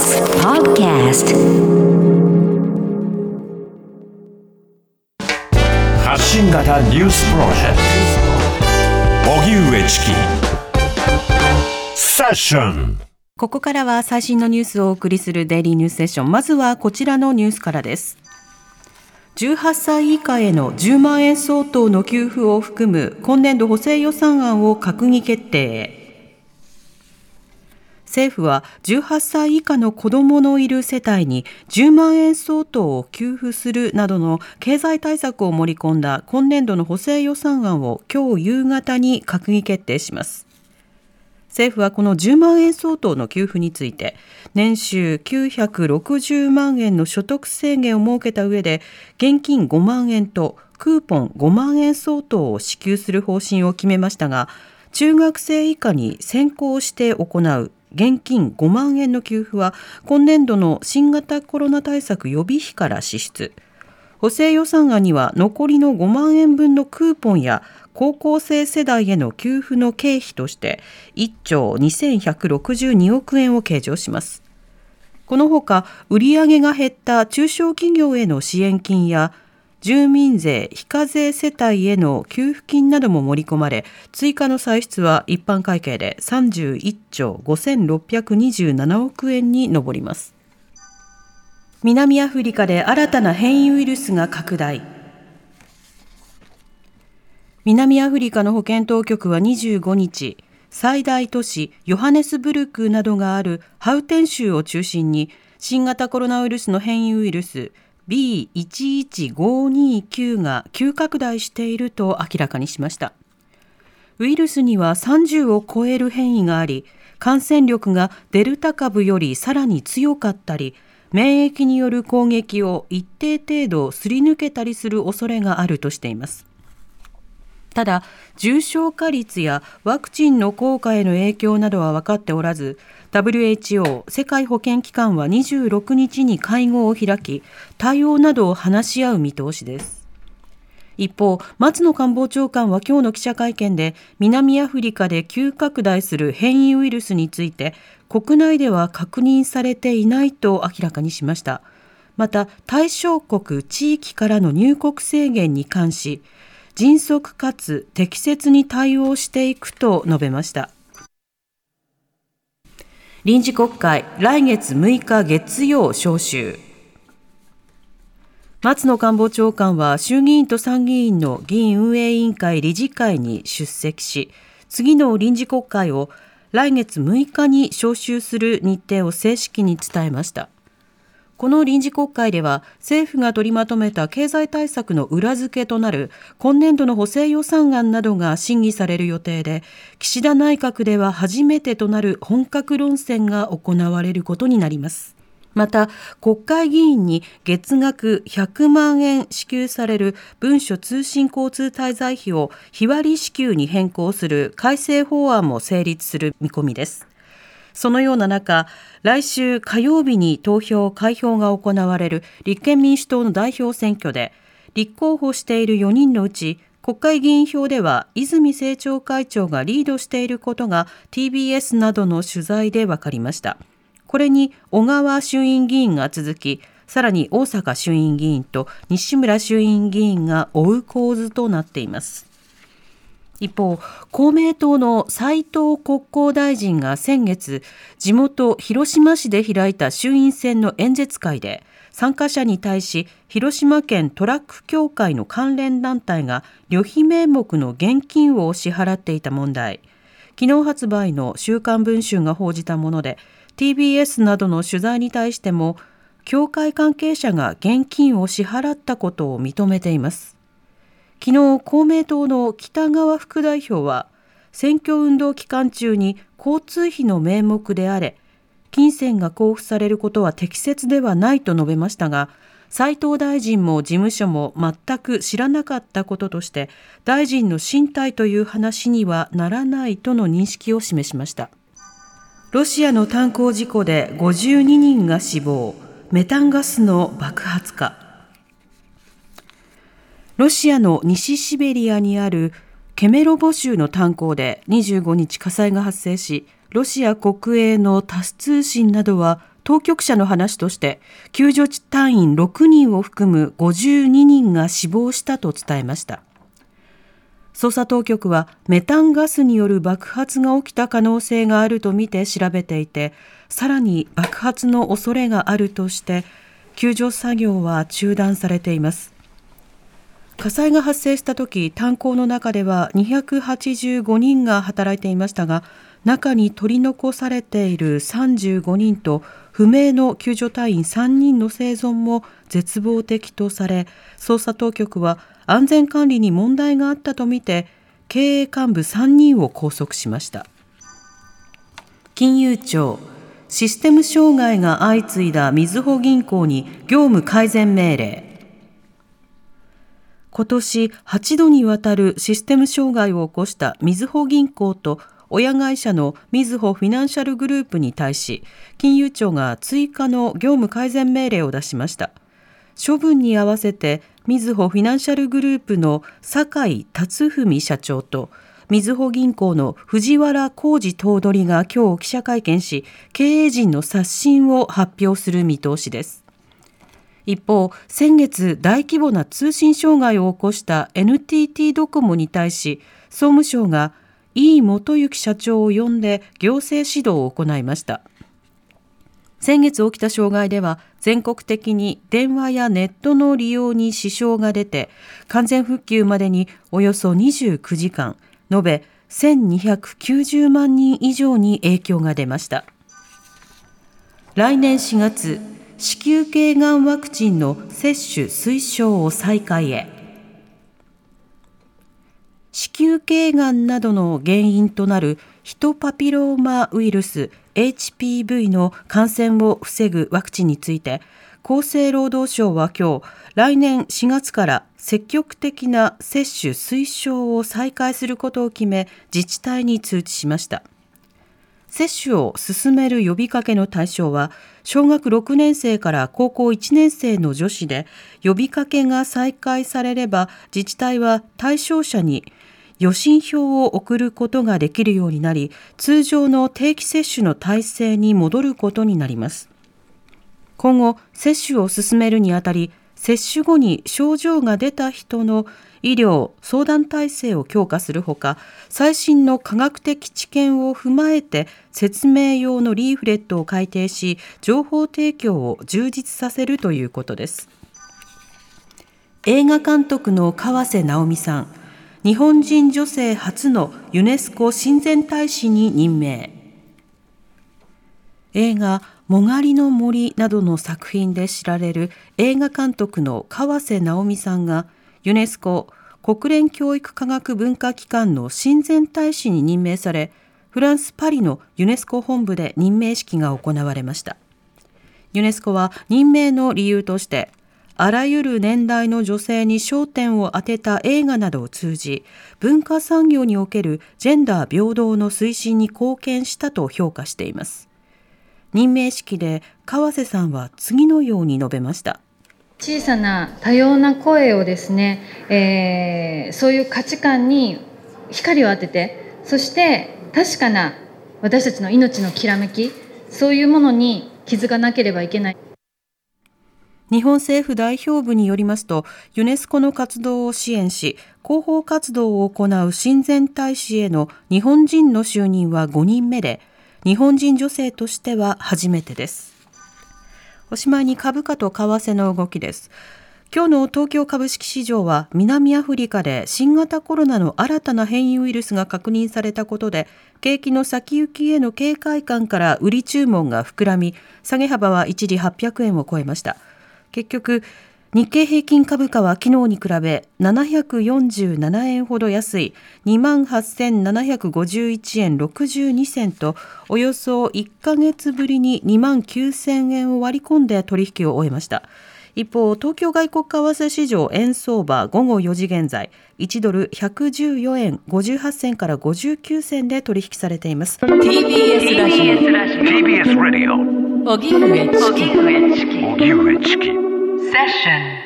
TBS Podcast. 発信型ニュースプロジェクト。荻上チキ。セッション。ここからは最新のニュースをお送りするデイリーニュースセッションまずはこちらのニュースからです。18歳以下への10万円相当の給付を含む今年度補正予算案を閣議決定政府は18歳以下の子どものいる世帯に10万円相当を給付するなどの経済対策を盛り込んだ今年度の補正予算案を今日夕方に閣議決定します。政府はこの10万円相当の給付について年収960万円の所得制限を設けた上で現金5万円とクーポン5万円相当を支給する方針を決めましたが中学生以下に先行して行う現金5万円の給付は今年度の新型コロナ対策予備費から支出。補正予算案には残りの5万円分のクーポンや高校生世代への給付の経費として1兆2162億円を計上します。このほか売上が減った中小企業への支援金や住民税非課税世帯への給付金なども盛り込まれ追加の歳出は一般会計で31兆5627億円に上ります。南アフリカで新たな変異ウイルスが拡大。南アフリカの保健当局は25日最大都市ヨハネスブルクなどがあるハウテン州を中心に新型コロナウイルスの変異ウイルス B11529 が急拡大していると明らかにしました。ウイルスには30を超える変異があり、感染力がデルタ株よりさらに強かったり、免疫による攻撃を一定程度すり抜けたりする恐れがあるとしています。ただ、重症化率やワクチンの効果への影響などは分かっておらず、WHO 世界保健機関は26日に会合を開き、対応などを話し合う見通しです。一方、松野官房長官は今日の記者会見で、南アフリカで急拡大する変異ウイルスについて、国内では確認されていないと明らかにしました。また、対象国地域からの入国制限に関し、迅速かつ適切に対応していくと述べました。臨時国会、来月6日月曜召集。松野官房長官は衆議院と参議院の議院運営委員会理事会に出席し、次の臨時国会を来月6日に召集する日程を正式に伝えました。この臨時国会では政府が取りまとめた経済対策の裏付けとなる今年度の補正予算案などが審議される予定で岸田内閣では初めてとなる本格論戦が行われることになります。また国会議員に月額100万円支給される文書通信交通滞在費を日割り支給に変更する改正法案も成立する見込みですそのような中、来週火曜日に投票、開票が行われる立憲民主党の代表選挙で、立候補している4人のうち、国会議員票では泉政調会長がリードしていることが TBS などの取材で分かりました。これに小川衆院議員が続き、さらに大阪衆院議員と西村衆院議員が追う構図となっています。一方、公明党の斉藤国交大臣が先月、地元広島市で開いた衆院選の演説会で、参加者に対し、広島県トラック協会の関連団体が旅費名目の現金を支払っていた問題。昨日発売の週刊文春が報じたもので、TBS などの取材に対しても、協会関係者が現金を支払ったことを認めています。昨日公明党の北川副代表は選挙運動期間中に交通費の名目であれ金銭が交付されることは適切ではないと述べましたが斉藤大臣も事務所も全く知らなかったこととして大臣の進退という話にはならないとの認識を示しました。ロシアの炭鉱事故で52人が死亡メタンガスの爆発かロシアの西シベリアにあるケメロボ州の炭鉱で25日火災が発生し、ロシア国営のタス通信などは当局者の話として救助隊員6人を含む52人が死亡したと伝えました。捜査当局はメタンガスによる爆発が起きた可能性があるとみて調べていてさらに爆発の恐れがあるとして救助作業は中断されています。火災が発生した時炭鉱の中では285人が働いていましたが中に取り残されている35人と不明の救助隊員3人の生存も絶望的とされ捜査当局は安全管理に問題があったとみて経営幹部3人を拘束しました。金融庁システム障害が相次いだみずほ銀行に業務改善命令。今年8度にわたるシステム障害を起こしたみずほ銀行と親会社のみずほフィナンシャルグループに対し金融庁が追加の業務改善命令を出しました。処分に合わせてみずほフィナンシャルグループの酒井達文社長とみずほ銀行の藤原浩二頭取が今日記者会見し経営陣の刷新を発表する見通しです。一方、先月大規模な通信障害を起こした NTT ドコモに対し、総務省が井元幸社長を呼んで行政指導を行いました。先月起きた障害では全国的に電話やネットの利用に支障が出て完全復旧までにおよそ29時間延べ1290万人以上に影響が出ました来年4月子宮頸がんワクチンの接種推奨を再開へ。子宮頸がんなどの原因となるヒトパピローマウイルス HPV の感染を防ぐワクチンについて厚生労働省は今日来年4月から積極的な接種推奨を再開することを決め自治体に通知しました。接種を進める呼びかけの対象は小学6年生から高校1年生の女子で呼びかけが再開されれば自治体は対象者に予診票を送ることができるようになり通常の定期接種の体制に戻ることになります。今後接種を進めるにあたり接種後に症状が出た人の医療相談体制を強化するほか最新の科学的知見を踏まえて説明用のリーフレットを改定し情報提供を充実させるということです。映画監督の川瀬直美さん日本人女性初のユネスコ親善大使に任命。映画もがりの森などの作品で知られる映画監督の川瀬直美さんがユネスコ国連教育科学文化機関の親善大使に任命されフランス・パリのユネスコ本部で任命式が行われました。ユネスコは任命の理由としてあらゆる年代の女性に焦点を当てた映画などを通じ文化産業におけるジェンダー平等の推進に貢献したと評価しています。任命式で川瀬さんは次のように述べました。小さな多様な声をですね、えー、そういう価値観に光を当ててそして確かな私たちの命のきらめきそういうものに気づかなければいけない。日本政府代表部によりますとユネスコの活動を支援し広報活動を行う親善大使への日本人の就任は5人目で日本人女性としては初めてです。おしまいに株価と為替の動きです。今日の東京株式市場は南アフリカで新型コロナの新たな変異ウイルスが確認されたことで景気の先行きへの警戒感から売り注文が膨らみ下げ幅は一時800円を超えました結局日経平均株価は昨日に比べ747円ほど安い2万8751円62銭とおよそ1ヶ月ぶりに2万9000円を割り込んで取引を終えました。一方東京外国為替市場円相場午後4時現在1ドル114円58銭から59銭で取引されています。TBS ラジオ。TBS ラジオ荻上チキ。荻上チキセッション